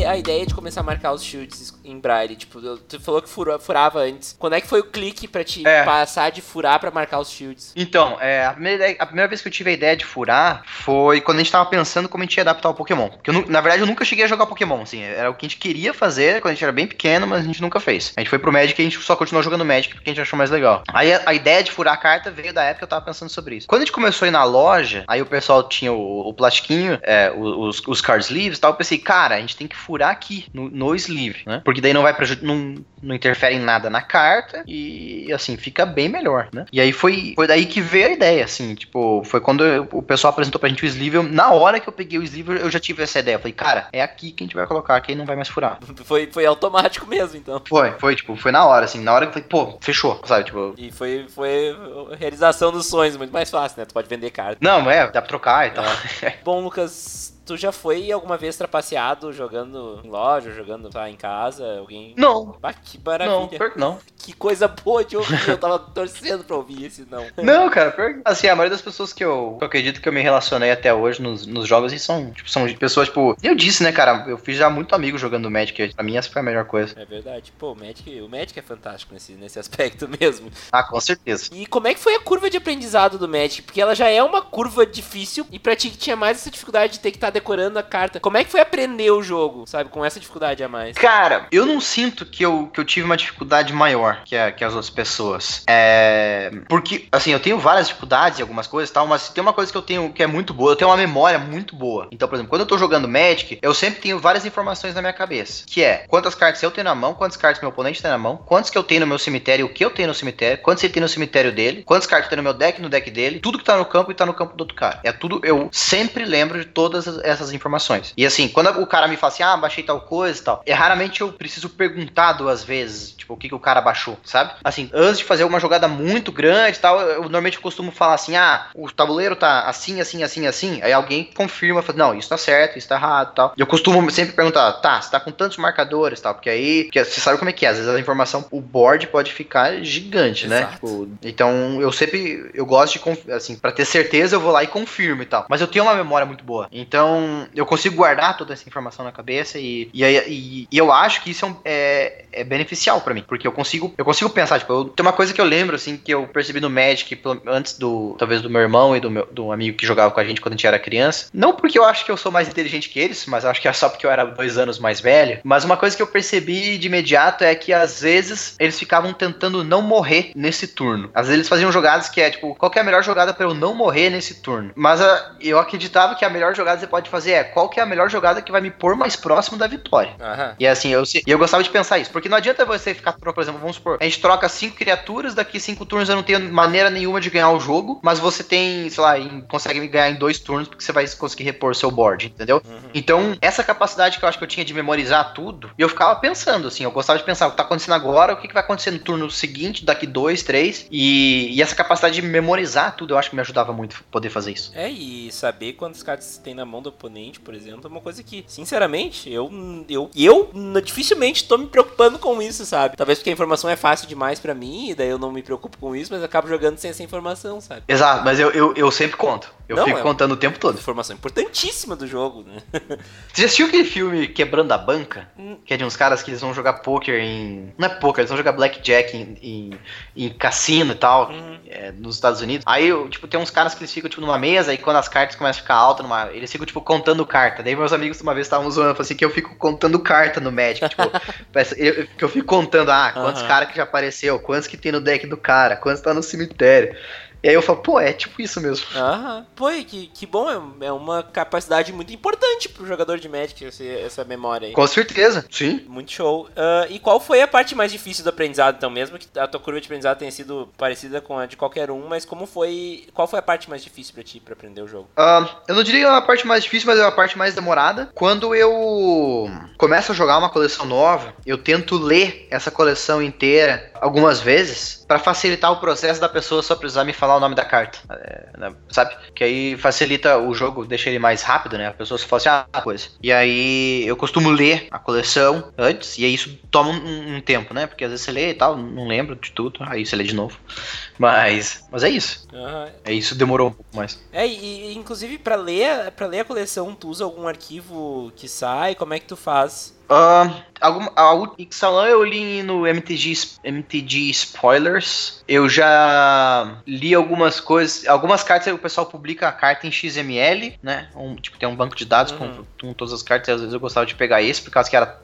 A ideia de começar a marcar os shields em braille? Tipo, tu falou que furou, furava antes. Quando é que foi o clique pra te é. passar de furar pra marcar os shields? Então, é, a, primeira ideia, a primeira vez que eu tive a ideia de furar foi quando a gente tava pensando como a gente ia adaptar o Pokémon. Porque, eu, na verdade, eu nunca cheguei a jogar Pokémon, assim. Era o que a gente queria fazer quando a gente era bem pequeno, mas a gente nunca fez. A gente foi pro Magic e a gente só continuou jogando Magic porque a gente achou mais legal. Aí a, a ideia de furar a carta veio da época que eu tava pensando sobre isso. Quando a gente começou a ir na loja, aí o pessoal tinha o, o plastiquinho, é, os, os card sleeves e tal, eu pensei, cara, a gente tem que furar aqui, no, no sleeve, né? Porque daí não vai não, não interfere em nada na carta e assim, fica bem melhor, né? E aí foi, foi daí que veio a ideia, assim, tipo, foi quando eu, o pessoal apresentou pra gente o sleeve, eu, na hora que eu peguei o sleeve, eu já tive essa ideia. Eu falei, cara, é aqui que a gente vai colocar, que aí não vai mais furar. Foi, foi automático mesmo, então. Foi, foi, tipo, foi na hora, assim, na hora que eu falei, pô, fechou, sabe, tipo... E foi, foi realização dos sonhos, muito mais fácil, né? Tu pode vender carta. Não, é, dá pra trocar e tal. Bom, Lucas, Tu já foi alguma vez trapaceado jogando em loja, jogando tá, em casa? Alguém. Não. Ah, que maravilha. Não, não. Que coisa boa de ouvir. Eu tava torcendo pra ouvir esse não. Não, cara, assim, a maioria das pessoas que eu, que eu acredito que eu me relacionei até hoje nos, nos jogos e são, tipo, são pessoas, tipo. Eu disse, né, cara? Eu fiz já muito amigo jogando Magic. Pra mim, essa foi a melhor coisa. É verdade. Pô, o Magic, o Magic é fantástico nesse, nesse aspecto mesmo. Ah, com certeza. E como é que foi a curva de aprendizado do Magic? Porque ela já é uma curva difícil e pra ti que tinha mais essa dificuldade de ter que estar tá decorando a carta como é que foi aprender o jogo, sabe? Com essa dificuldade a mais. Cara, eu não sinto que eu, que eu tive uma dificuldade maior que, a, que as outras pessoas. É. Porque, assim, eu tenho várias dificuldades em algumas coisas e tal, mas tem uma coisa que eu tenho que é muito boa. Eu tenho uma memória muito boa. Então, por exemplo, quando eu tô jogando Magic, eu sempre tenho várias informações na minha cabeça. Que é quantas cartas eu tenho na mão, quantas cartas meu oponente tem na mão, quantas que eu tenho no meu cemitério, o que eu tenho no cemitério, quantas ele tem no cemitério dele, quantas cartas tem no meu deck, no deck dele, tudo que tá no campo e tá no campo do outro cara. É tudo, eu sempre lembro de todas essas informações. E assim, quando o cara me fala assim, ah, baixei tal coisa e tal, é raramente eu preciso perguntar duas vezes, tipo, o que, que o cara baixou, sabe? Assim, antes de fazer uma jogada muito grande e tal, eu, normalmente costumo falar assim, ah, o tabuleiro tá assim, assim, assim, assim, aí alguém confirma, fala, não, isso tá certo, isso tá errado e tal. Eu costumo sempre perguntar, tá, você tá com tantos marcadores tal, porque aí, porque você sabe como é que é, às vezes a informação, o board pode ficar gigante, né? Tipo, então, eu sempre, eu gosto de, assim, pra ter certeza, eu vou lá e confirmo e tal. Mas eu tenho uma memória muito boa, então eu consigo guardar toda essa informação na cabeça e, e, e, e eu acho que isso é, um, é, é beneficial para mim, porque eu consigo, eu consigo pensar, tipo, eu, tem uma coisa que eu lembro, assim, que eu percebi no Magic, antes do, talvez do meu irmão e do meu do amigo que jogava com a gente quando a gente era criança, não porque eu acho que eu sou mais inteligente que eles, mas acho que é só porque eu era dois anos mais velho, mas uma coisa que eu percebi de imediato é que às vezes eles ficavam tentando não morrer nesse turno. Às vezes eles faziam jogadas que é, tipo, qual é a melhor jogada para eu não morrer nesse turno? Mas uh, eu acreditava que a melhor jogada que você pode fazer é qual que é a melhor jogada que vai me pôr mais próximo da vitória. Uhum. E assim, eu, eu gostava de pensar isso, porque não adianta você ficar, por exemplo, vamos supor, a gente troca cinco criaturas, daqui cinco turnos eu não tenho maneira nenhuma de ganhar o jogo, mas você tem, sei lá, em, consegue ganhar em dois turnos porque você vai conseguir repor seu board, entendeu? Uhum. Então, essa capacidade que eu acho que eu tinha de memorizar tudo, e eu ficava pensando, assim, eu gostava de pensar o que tá acontecendo agora, o que, que vai acontecer no turno seguinte, daqui dois, três, e, e essa capacidade de memorizar tudo, eu acho que me ajudava muito poder fazer isso. É, e saber quantas cartas tem na mão do oponente, por exemplo, é uma coisa que, sinceramente, eu, eu, eu dificilmente tô me preocupando com isso, sabe? Talvez porque a informação é fácil demais para mim, e daí eu não me preocupo com isso, mas acabo jogando sem essa informação, sabe? Exato, mas eu, eu, eu sempre conto. Eu não, fico é contando o tempo todo. Informação importantíssima do jogo, né? Você já assistiu aquele filme Quebrando a Banca? Hum. Que é de uns caras que eles vão jogar poker em. Não é poker, eles vão jogar blackjack em, em, em cassino e tal, uhum. é, nos Estados Unidos. Aí, tipo, tem uns caras que eles ficam, tipo, numa mesa e quando as cartas começam a ficar altas, numa... eles ficam, tipo, contando carta. Daí meus amigos uma vez estavam zoando, assim, que eu fico contando carta no Magic. Tipo, eu, que eu fico contando, ah, quantos uhum. caras que já apareceu, quantos que tem no deck do cara, quantos tá no cemitério. E aí eu falo, pô, é tipo isso mesmo. Aham. Pô, que, que bom, é- uma capacidade muito importante pro jogador de Magic, esse- essa memória aí. Com certeza. Sim. Muito show. Ah, e qual foi a parte mais difícil do aprendizado, então? Mesmo que a tua curva de aprendizado tenha sido parecida com a de qualquer um, mas como foi. Qual foi a parte mais difícil pra ti pra aprender o jogo? Ah, eu não diria a parte mais difícil, mas é a parte mais demorada. Quando eu começo a jogar uma coleção nova, eu tento ler essa coleção inteira algumas vezes pra facilitar o processo da pessoa só precisar me falar o nome da carta. É, né, sabe? Que aí facilita o jogo, deixa ele mais rápido, né? A pessoa só fala assim, ah, coisa. E aí eu costumo ler a coleção antes, e aí isso toma um, um tempo, né? Porque às vezes você lê e tal, não lembro de tudo, aí você lê de novo. Mas, mas é isso. Aham. É isso, demorou um pouco mais. É, e, inclusive pra ler, para ler a coleção, tu usa algum arquivo que sai? Como é que tu faz? Ah, alguma, a Ixalan eu li no MTG, MTG Spoilers. Eu já li algumas coisas. Algumas cartas o pessoal publica a carta em XML, né? Um, tipo, tem um banco de dados Uhum. com, com todas as cartas. Às vezes eu gostava de pegar esse, por causa que era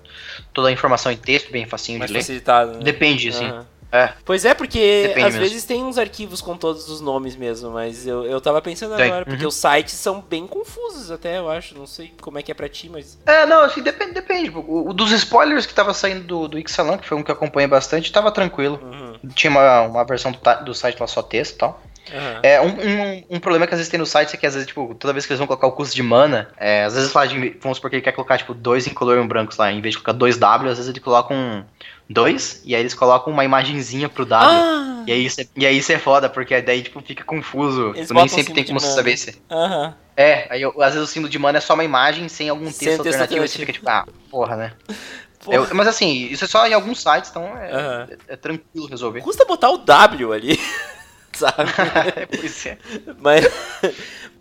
toda a informação em texto, bem facinho Mais de ler. né? Depende, assim. Aham. É. Pois é, porque Depende às mesmo. vezes tem uns arquivos com todos os nomes mesmo, mas eu, eu tava pensando Tem, agora, porque uhum. os sites são bem confusos até, eu acho. Não sei como é que é pra ti, mas. É, não, assim, depende, depende. O, o dos spoilers que tava saindo do, do Ixalan, que foi um que eu acompanhei bastante, tava tranquilo. Uhum. Tinha uma, uma versão do, do site lá só texto e tal. Aham. É, um, um, um problema que às vezes tem no site é que às vezes, tipo, toda vez que eles vão colocar o custo de mana, é, às vezes lá de, vamos supor que ele quer colocar, tipo, dois incolor e um brancos lá, em vez de colocar dois W, às vezes ele coloca um dois, e aí eles colocam uma imagenzinha pro W. Ah! E aí, isso é, e aí isso é foda, porque daí, tipo, fica confuso. Eles Tu nem sempre tem como saber se. Aham. É, aí eu- às vezes o símbolo de mana é só uma imagem sem algum texto Sem texto alternativo, aí você alternativo. fica tipo, ah, porra, né? Eu- mas assim, isso é só em alguns sites, então é, Aham. é- é tranquilo resolver. Custa botar o W ali, sabe? pois é. Mas.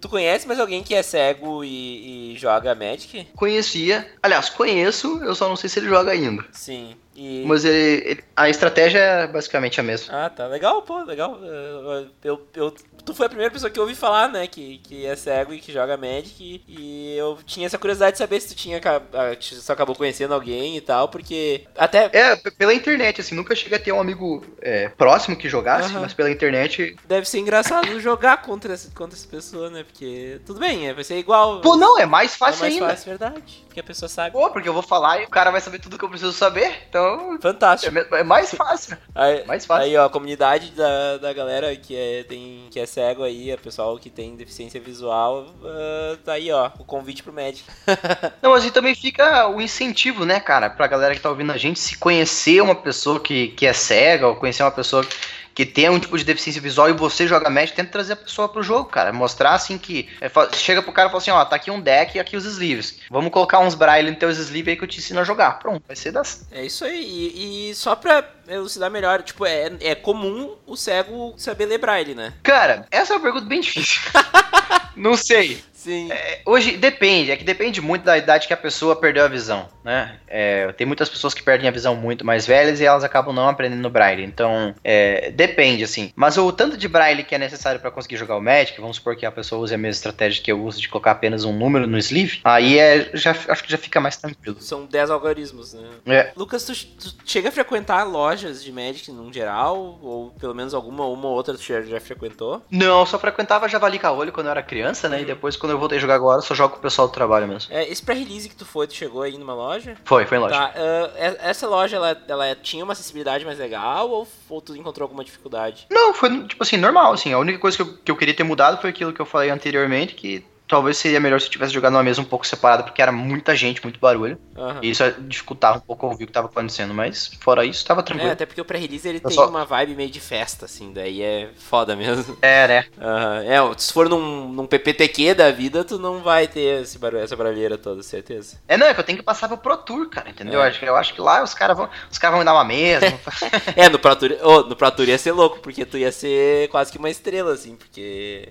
tu conhece mais alguém que é cego e, e joga Magic? Conhecia, aliás, conheço, eu só não sei se ele joga ainda. Sim. E. Mas ele, ele- a estratégia é basicamente a mesma. Ah, tá. Legal, pô, legal. Eu, eu, eu- tu foi a primeira pessoa que eu ouvi falar, né? Que, que é cego e que joga Magic. E, e eu tinha essa curiosidade de saber se tu tinha ah, se só acabou conhecendo alguém e tal, porque. Até. É, pela internet, assim, nunca cheguei a ter um amigo é, próximo que jogasse, Aham. mas pela internet. Deve ser engraçado jogar contra, essa- contra essa pessoa, né? Porque. Tudo bem, é, vai ser igual. Pô, não, é mais é fácil mais ainda. fácil, verdade. Porque a pessoa sabe. Pô, porque eu vou falar e o cara vai saber tudo que eu preciso saber, então. É, Fantástico. me- é mais fácil. Aí, mais fácil. aí, ó, a comunidade da, da galera que é, tem, que é cego aí, o pessoal que tem deficiência visual, ah, tá aí, ó, o convite pro Magic. Não, mas e também fica o incentivo, né, cara, pra galera que tá ouvindo a gente, se conhecer uma pessoa que, que é cega, ou conhecer uma pessoa que tem um tipo de deficiência visual e você joga Magic, tenta trazer a pessoa pro jogo, cara. Mostrar assim que. é, chega pro cara e fala assim, ó, tá aqui um deck e aqui os sleeves. Vamos colocar uns braille nos teus sleeves aí que eu te ensino a jogar. Pronto, vai ser das. É isso aí. E, e só pra elucidar melhor, tipo, é, é comum o cego saber ler braille, né? Cara, essa é uma pergunta bem difícil. Não sei. Sim. É, hoje depende, é que depende muito da idade que a pessoa perdeu a visão, né? É, tem muitas pessoas que perdem a visão muito mais velhas e elas acabam não aprendendo braille. Então, é, depende, assim. Mas o tanto de braille que é necessário pra conseguir jogar o Magic, vamos supor que a pessoa use a mesma estratégia que eu uso de colocar apenas um número no sleeve, aí é, já, acho que já fica mais tranquilo. São 10 algoritmos, né? É. Lucas, tu, tu chega a frequentar lojas de Magic num geral? Ou pelo menos alguma uma ou outra tu já, já frequentou? Não, eu só frequentava Javali Caolho quando eu era criança, né? E depois, quando eu voltei a jogar agora, só jogo com o pessoal do trabalho mesmo. É, esse pré-release que tu foi, tu chegou aí numa loja? Foi, foi em loja. Tá, e- essa loja, ela, ela tinha uma acessibilidade mais legal ou, ou tu encontrou alguma dificuldade? Não, foi tipo assim, normal, assim. A única coisa que eu, que eu queria ter mudado foi aquilo que eu falei anteriormente, que talvez seria melhor se eu tivesse jogado numa mesa um pouco separada, porque era muita gente, muito barulho. Aham. E isso dificultava um pouco ouvir o que tava acontecendo, mas fora isso, tava É, tranquilo. até porque o pré-release ele Eu tem só- uma vibe meio de festa, assim, daí é foda mesmo. É, né? Aham. É, se for num, num PPTQ da vida, tu não vai ter esse barulho, essa barulheira toda, certeza. É, não, é que eu tenho que passar pro Pro Tour, cara, entendeu? É. Eu, acho, que- eu acho que lá os caras vão, os caras vão me dar uma mesa. É, no Pro Tour, ô, no Pro Tour ia ser louco, porque tu ia ser quase que uma estrela, assim, porque...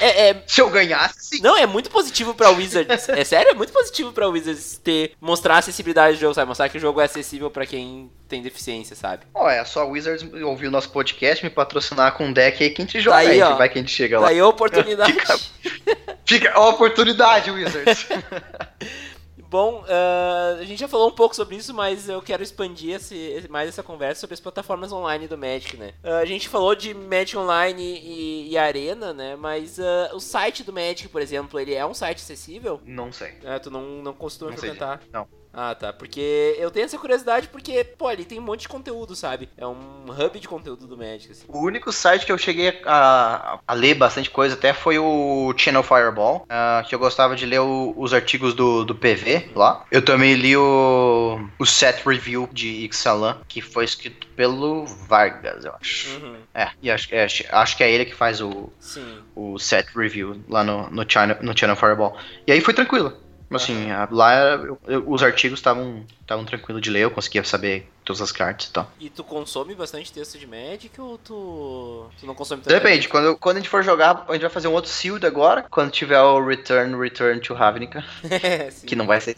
É, é- se eu ganhasse, sim. Não, é muito positivo pra Wizards. É sério, é muito positivo pra Wizards ter mostrar a acessibilidade do jogo, sabe? Mostrar que o jogo é acessível pra quem tem deficiência, sabe? Ó, é só Wizards ouvir o nosso podcast, me patrocinar com um deck aí que a gente joga. Aí, aí, ó. vai que a gente chega lá. Daí a oportunidade. Fica a oportunidade, Wizards. Bom, uh, a gente já falou um pouco sobre isso, mas eu quero expandir esse, mais essa conversa sobre as plataformas online do Magic, né? Uh, a gente falou de Magic Online e, e Arena, né? Mas uh, o site do Magic, por exemplo, ele é um site acessível? Não sei. É, tu não, não costuma Não frequentar? Não. Ah, tá. Porque eu tenho essa curiosidade porque, pô, ali tem um monte de conteúdo, sabe? É um hub de conteúdo do Magic, assim. O único site que eu cheguei a, a ler bastante coisa até foi o Channel Fireball, ah, que eu gostava de ler o- os artigos do, do PV lá. Eu também li o, o set review de Ixalan, que foi escrito pelo Vargas, eu acho. Uhum. É, e acho, é, acho- acho que é ele que faz o, Sim. o set review lá no, no, China, no Channel Fireball. E aí foi tranquilo. Assim, a- lá eu- eu- os artigos estavam estavam tranquilos de ler, eu conseguia saber todas as cartas e tal. E tu consome bastante texto de Magic ou tu, tu não consome tanto? Depende, quando, quando a gente for jogar, a gente vai fazer um outro Sealed agora, quando tiver o Return, Return to Ravnica, Sim. que não vai ser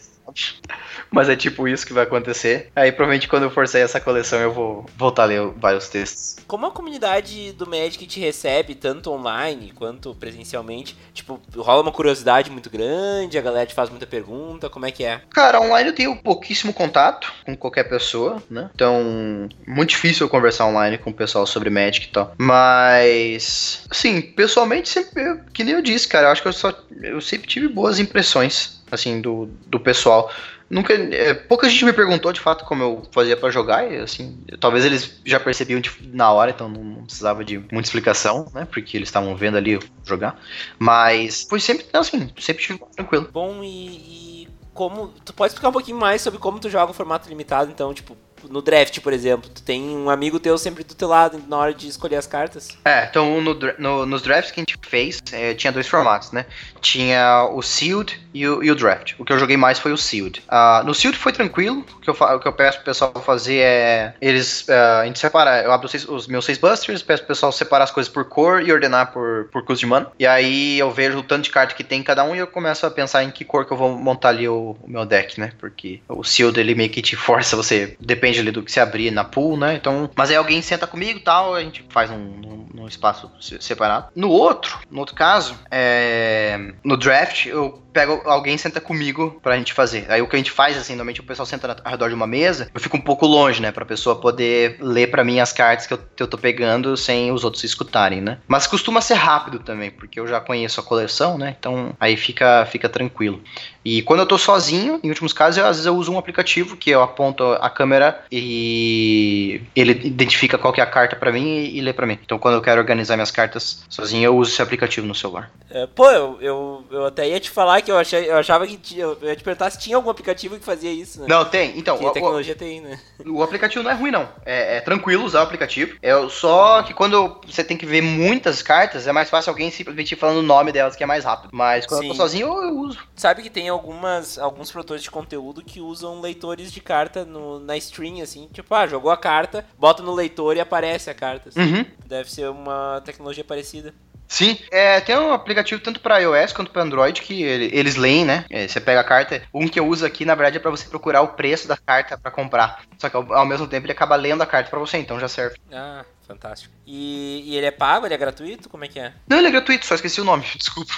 mas é tipo isso que vai acontecer. Aí provavelmente quando eu for sair essa coleção eu vou voltar a ler vários textos. Como a comunidade do Magic te recebe, tanto online quanto presencialmente, tipo, rola uma curiosidade muito grande, a galera te faz muita pergunta, como é que é? Cara, online eu tenho pouquíssimo contato com qualquer pessoa, né? Então, muito difícil eu conversar online com o pessoal sobre Magic e tal. Mas, assim, pessoalmente, sempre, eu- que nem eu disse, cara, eu acho que eu só. Eu sempre tive boas impressões, assim, do, do pessoal. Nunca. é, pouca gente me perguntou de fato como eu fazia pra jogar, e assim, talvez eles já percebiam de- na hora, então não, não precisava de muita explicação, né? Porque eles estavam vendo ali eu jogar. Mas foi sempre, assim, sempre tive tranquilo. Bom, e, e como. Tu pode explicar um pouquinho mais sobre como tu joga o formato limitado, então, tipo, no draft, por exemplo, tu tem um amigo teu sempre do teu lado na hora de escolher as cartas? É, então no, no- nos drafts que a gente fez, é, tinha dois formatos, né? Tinha o Sealed e o, e o Draft. O que eu joguei mais foi o Sealed. Ah, no Sealed foi tranquilo. O que, eu, o que eu peço pro pessoal fazer é. Eles. ah, a gente separa. Eu abro seis- os meus seis busters, peço pro pessoal separar as coisas por cor e ordenar por, por custo de mana. E aí eu vejo o tanto de carta que tem em cada um e eu começo a pensar em que cor que eu vou montar ali o, o meu deck, né? Porque o Sealed ele meio que te força, você. Depende ali do que você abrir na pool, né? Então. Mas aí alguém senta comigo tal, a gente faz um, num, espaço se- separado. No outro, no outro caso, é, no draft, eu pego alguém senta comigo pra gente fazer. Aí o que a gente faz, assim, normalmente o pessoal senta ao redor de uma mesa, eu fico um pouco longe, né? Pra pessoa poder ler pra mim as cartas que eu, que eu tô pegando sem os outros escutarem, né? Mas costuma ser rápido também, porque eu já conheço a coleção, né? Então aí fica, fica tranquilo. E quando eu tô sozinho, em últimos casos, eu, às vezes eu uso um aplicativo que eu aponto a câmera e ele identifica qual que é a carta pra mim e, e lê pra mim. Então quando eu quero organizar minhas cartas sozinho, eu uso esse aplicativo no celular. É, pô, eu, eu, eu até ia te falar que eu, achei, eu achava que tinha. Eu ia te perguntar se tinha algum aplicativo que fazia isso, né? Não, tem. Então, o- a o, tecnologia tem, né? O aplicativo não é ruim, não. É, é tranquilo usar o aplicativo. É só que quando você tem que ver muitas cartas, é mais fácil alguém simplesmente ir falando o nome delas, que é mais rápido. Mas quando eu tô Sim. sozinho, eu, eu uso. Sabe que tem algumas, alguns produtores de conteúdo que usam leitores de carta no, na stream, assim. Tipo, ah, jogou a carta, bota no leitor e aparece a carta. assim. Uhum. Deve ser uma tecnologia parecida. Sim, é, tem um aplicativo tanto para iOS quanto para Android que ele- eles leem, né? É, você pega a carta. Um que eu uso aqui, na verdade, é para você procurar o preço da carta para comprar. Só que ao, ao mesmo tempo ele acaba lendo a carta para você, então já serve. Ah, fantástico. E, e ele é pago? Ele é gratuito? Como é que é? Não, ele é gratuito, só esqueci o nome, desculpa.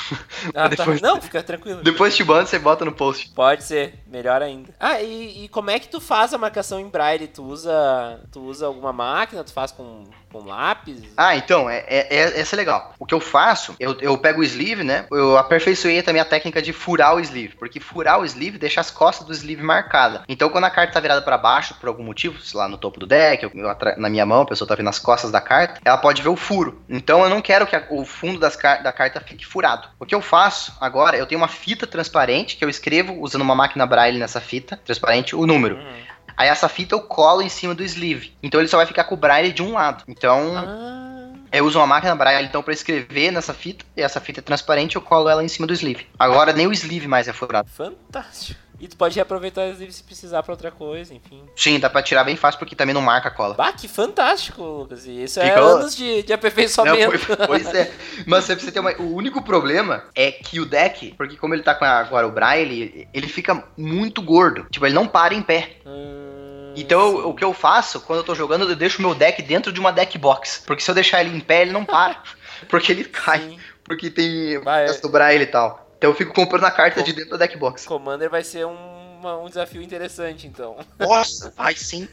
Ah, Depois- tá. Não, fica tranquilo. Depois te mando, você bota no post. Pode ser, melhor ainda. Ah, e, e como é que tu faz a marcação em braille? Tu usa, tu usa alguma máquina? Tu faz com, com lápis? Ah, então, é, é, é- essa é legal. O que eu faço, eu, eu pego o sleeve, né? Eu aperfeiçoei também a técnica de furar o sleeve. Porque furar o sleeve deixa as costas do sleeve marcadas. Então, quando a carta tá virada pra baixo, por algum motivo, sei lá, no topo do deck, eu- eu na minha mão, a pessoa tá vendo as costas da carta, ela pode ver o furo. Então, eu não quero que a- o fundo car- da carta fique furado. O que eu faço agora, eu tenho uma fita transparente que eu escrevo usando uma máquina braille nessa fita transparente o número. Hum. Aí essa fita eu colo em cima do sleeve. Então ele só vai ficar com o braille de um lado. Então, Ah, eu uso uma máquina braille então para escrever nessa fita, e essa fita é transparente, eu colo ela em cima do sleeve. Agora nem o sleeve mais é furado. fantástico. E tu pode reaproveitar livros se precisar pra outra coisa, enfim. Sim, dá pra tirar bem fácil porque também não marca a cola. Bah, que fantástico, Lucas. E isso é Fica- anos de, de Não, aperfeiçoamento. foi- pois é. Mas você precisa ter uma, o único problema é que o deck, porque como ele tá com agora o braille, ele fica muito gordo. Tipo, ele não para em pé. Hum, Então, sim. o que eu faço, quando eu tô jogando, eu deixo o meu deck dentro de uma deck box. Porque se eu deixar ele em pé, ele não para. Porque ele cai. Sim. Porque tem Vai, o do braille e tal. Então eu fico comprando a carta de dentro da deck box. Commander vai ser um uma, um desafio interessante, então. Nossa, vai sim.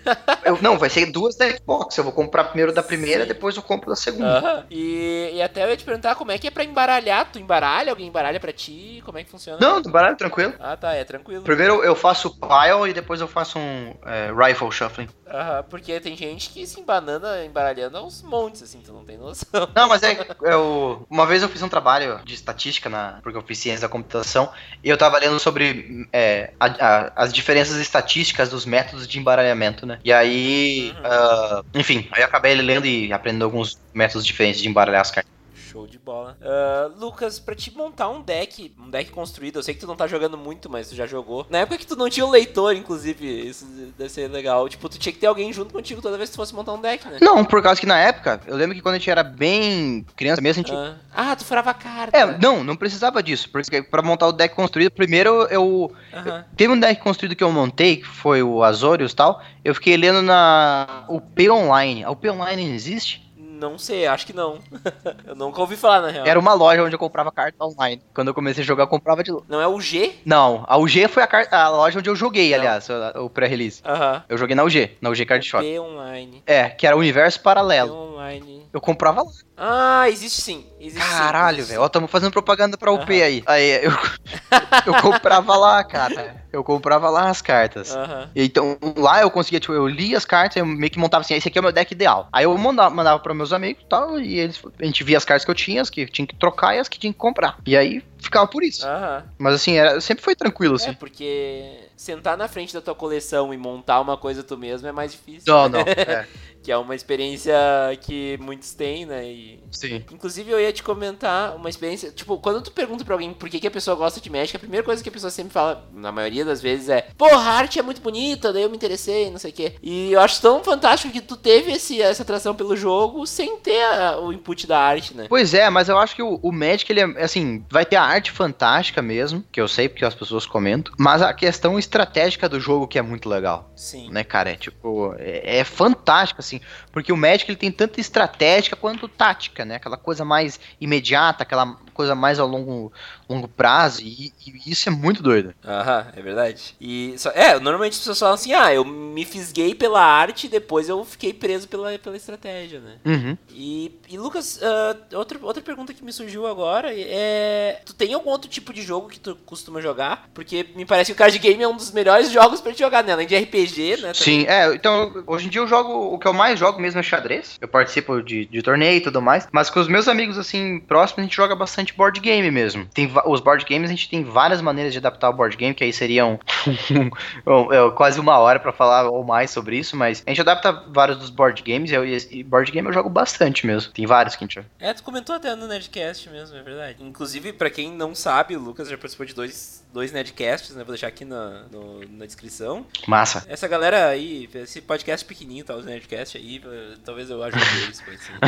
Eu, não, vai ser duas da Xbox. Eu vou comprar primeiro da primeira, sim. depois eu compro da segunda. Uh -huh. e, e até eu ia te perguntar como é que é pra embaralhar. Tu embaralha? Alguém embaralha pra ti? Como é que funciona? Não, embaralha tranquilo. Ah, tá, é tranquilo. Primeiro eu faço pile e depois eu faço um é, rifle shuffling. Aham, uh -huh, porque tem gente que se embanana embaralhando aos montes, assim, tu não tem noção. Não, mas é. Eu, uma vez eu fiz um trabalho de estatística, na, porque eu fiz ciência da computação, e eu tava lendo sobre é, a, a, as diferenças estatísticas dos métodos de embaralhamento, né? E aí. Uh, enfim, aí eu acabei lendo e aprendendo alguns métodos diferentes de embaralhar as cartas. Show de bola. Uh, Lucas, pra te montar um deck, um deck construído, eu sei que tu não tá jogando muito, mas tu já jogou. Na época que tu não tinha o leitor, inclusive, isso deve ser legal. Tipo, tu tinha que ter alguém junto contigo toda vez que tu fosse montar um deck, né? Não, por causa que na época, eu lembro que quando a gente era bem criança mesmo, a gente. Uh, ah, tu furava carta. É, não, não precisava disso. Porque pra montar o deck construído, primeiro eu. Uh -huh. eu teve um deck construído que eu montei, que foi o Azorius e tal. Eu fiquei lendo na UP Online. A UP Online existe? Não sei, acho que não. eu nunca ouvi falar, na real. Era uma loja onde eu comprava carta online. Quando eu comecei a jogar, eu comprava de. Não é o G? Não, a UG foi a, carta, a loja onde eu joguei, não. aliás, o pré-release. Aham. Uh -huh. Eu joguei na UG, na UG Card Shop. online. É, que era o universo paralelo. online. Eu comprava lá. Ah, existe sim. Existe Caralho, velho. Ó, tamo fazendo propaganda pra UP uhum. aí. Aí eu, eu comprava lá, cara. Eu comprava lá as cartas. Uhum. Então, lá eu conseguia, tipo, eu lia as cartas, eu meio que montava assim, esse aqui é o meu deck ideal. Aí eu mandava, mandava pra meus amigos e tal, e eles, a gente via as cartas que eu tinha, as que tinha que trocar e as que tinha que comprar. E aí ficava por isso. Uhum. Mas assim, era, sempre foi tranquilo, assim. É, porque sentar na frente da tua coleção e montar uma coisa tu mesmo é mais difícil. Não, não. É. que é uma experiência que muitos têm, né? E, Sim. Inclusive, eu ia te comentar uma experiência. Tipo, quando tu pergunta pra alguém por que, que a pessoa gosta de Magic, a primeira coisa que a pessoa sempre fala, na maioria das vezes, é: Porra, a arte é muito bonita, daí eu me interessei, não sei o quê. E eu acho tão fantástico que tu teve esse, essa atração pelo jogo sem ter a, o input da arte, né? Pois é, mas eu acho que o, o Magic, ele é, assim, vai ter a arte fantástica mesmo, que eu sei porque as pessoas comentam, mas a questão estratégica do jogo que é muito legal. Sim. Né, cara? É tipo, é, é fantástico, assim, porque o Magic ele tem tanto estratégica quanto tática, né? Aquela coisa mais imediata, aquela coisa mais ao longo, longo prazo, e, e isso é muito doido. Aham, é verdade. E só, é, normalmente as pessoas falam assim, ah, eu me fisguei pela arte e depois eu fiquei preso pela, pela estratégia, né? Uhum. E, e Lucas, uh, outra, outra pergunta que me surgiu agora é, tu tem algum outro tipo de jogo que tu costuma jogar? Porque me parece que o card game é um dos melhores jogos pra te jogar, né? Além de RPG, né? Também. Sim, é, então, hoje em dia eu jogo, o que eu mais jogo mesmo é xadrez, eu participo de, de torneio e tudo mais, mas com os meus amigos, assim, próximos, a gente joga bastante bastante board game mesmo. Tem os board games, a gente tem várias maneiras de adaptar o board game, que aí seriam é, quase uma hora para falar ou mais sobre isso, mas a gente adapta vários dos board games e board game eu jogo bastante mesmo. Tem vários que a gente joga. É, tu comentou até no Nerdcast mesmo, é verdade. Inclusive, para quem não sabe, o Lucas já participou de dois, dois Nerdcasts, né? Vou deixar aqui na, no, na descrição. Massa. Essa galera aí, esse podcast pequenininho, tá? Os Nerdcast aí, talvez eu ajude eles com isso.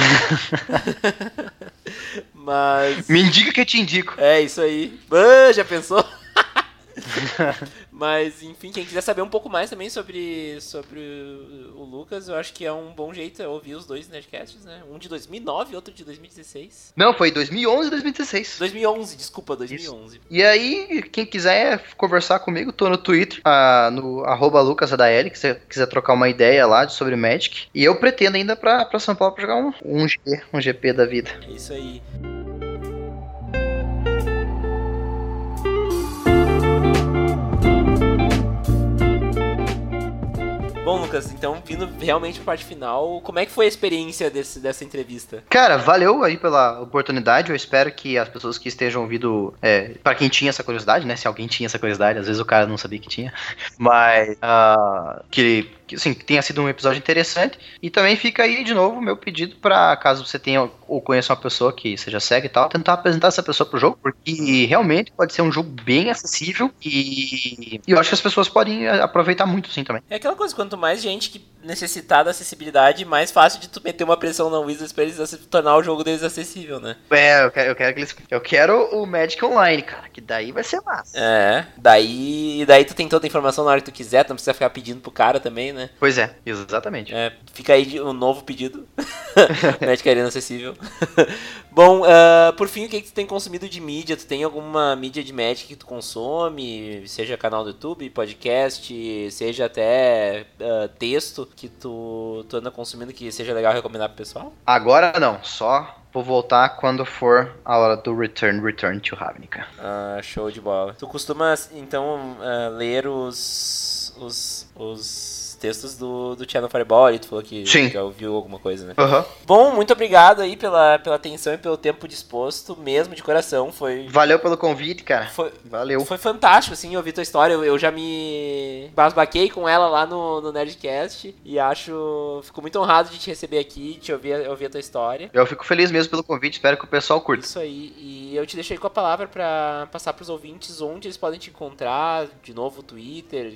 Mas. Me indica que eu te indico. É, isso aí. Ah, já pensou? Mas, enfim, quem quiser saber um pouco mais também sobre, sobre o Lucas, eu acho que é um bom jeito é ouvir os dois Nerdcasts, né? Um de 2009 outro de 2016. Não, foi 2011 e 2016. 2011, desculpa, 2011. Isso. E aí, quem quiser conversar comigo, tô no Twitter, uh, no arroba lucasadael, que você quiser trocar uma ideia lá sobre Magic. E eu pretendo ainda pra, pra São Paulo pra jogar um, um, GP, um GP da vida. É isso aí. Bom, Lucas, então vindo realmente pra parte final, como é que foi a experiência desse, dessa entrevista? Cara, valeu aí pela oportunidade. Eu espero que as pessoas que estejam ouvindo, é, para quem tinha essa curiosidade, né? Se alguém tinha essa curiosidade, às vezes o cara não sabia que tinha, mas uh, que que assim, tenha sido um episódio interessante. E também fica aí de novo meu pedido para caso você tenha ou conheça uma pessoa que seja cega e tal, tentar apresentar essa pessoa pro jogo, porque realmente pode ser um jogo bem acessível e, e eu acho que as pessoas podem aproveitar muito sim também. É aquela coisa, quanto mais gente que necessitar da acessibilidade, mais fácil de tu meter uma pressão na Wizards pra eles tornar o jogo deles acessível, né? É, eu quero, eu quero que eles. Eu quero o Magic Online, cara, que daí vai ser massa. É, daí. Daí tu tem toda a informação na hora que tu quiser, tu não precisa ficar pedindo pro cara também, né? Pois é, exatamente. É, fica aí o um novo pedido. Magic Arena acessível. Bom, uh, por fim, o que, que tu tem consumido de mídia? Tu tem alguma mídia de Magic que tu consome? Seja canal do YouTube, podcast, seja até uh, texto que tu, tu anda consumindo que seja legal recomendar pro pessoal? Agora não, só vou voltar quando for a hora do Return, Return to Ravnica. Ah, show de bola. Tu costuma, então, uh, ler os, os, os textos do, do Channel Fireball, e tu falou que Sim. já ouviu alguma coisa, né? Uhum. Bom, muito obrigado aí pela, pela atenção e pelo tempo disposto, mesmo de coração, foi... Valeu pelo convite, cara. Foi, Valeu. foi fantástico, assim, ouvir tua história. Eu, eu já me basbaquei com ela lá no, no Nerdcast e acho. Fico muito honrado de te receber aqui, de ouvir, ouvir a tua história. Eu fico feliz mesmo pelo convite, espero que o pessoal curta. Isso aí. E eu te deixei com a palavra pra passar pros ouvintes onde eles podem te encontrar. De novo, o Twitter,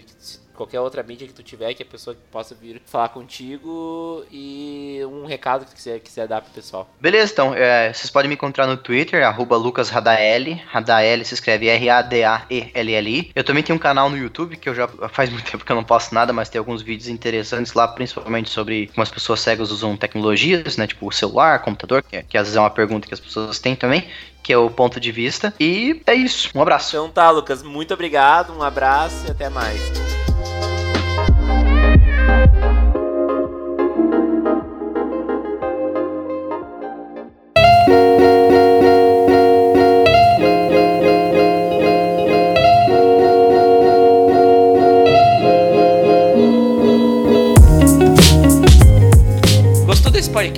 qualquer outra mídia que tu tiver que a pessoa possa vir falar contigo e um recado que tu quiser, quiser dar pro pessoal. Beleza, então, é, vocês podem me encontrar no Twitter, arroba lucasradaeli, Radaeli se escreve R-A-D-A-E-L-L-I. Eu também tenho um canal no YouTube, que eu já faz muito tempo que eu não posto nada, mas tem alguns vídeos interessantes lá, principalmente sobre como as pessoas cegas usam tecnologias, né, tipo celular, computador, que, que às vezes é uma pergunta que as pessoas têm também, que é o ponto de vista. E é isso, um abraço. Então tá, Lucas, muito obrigado, um abraço e até mais.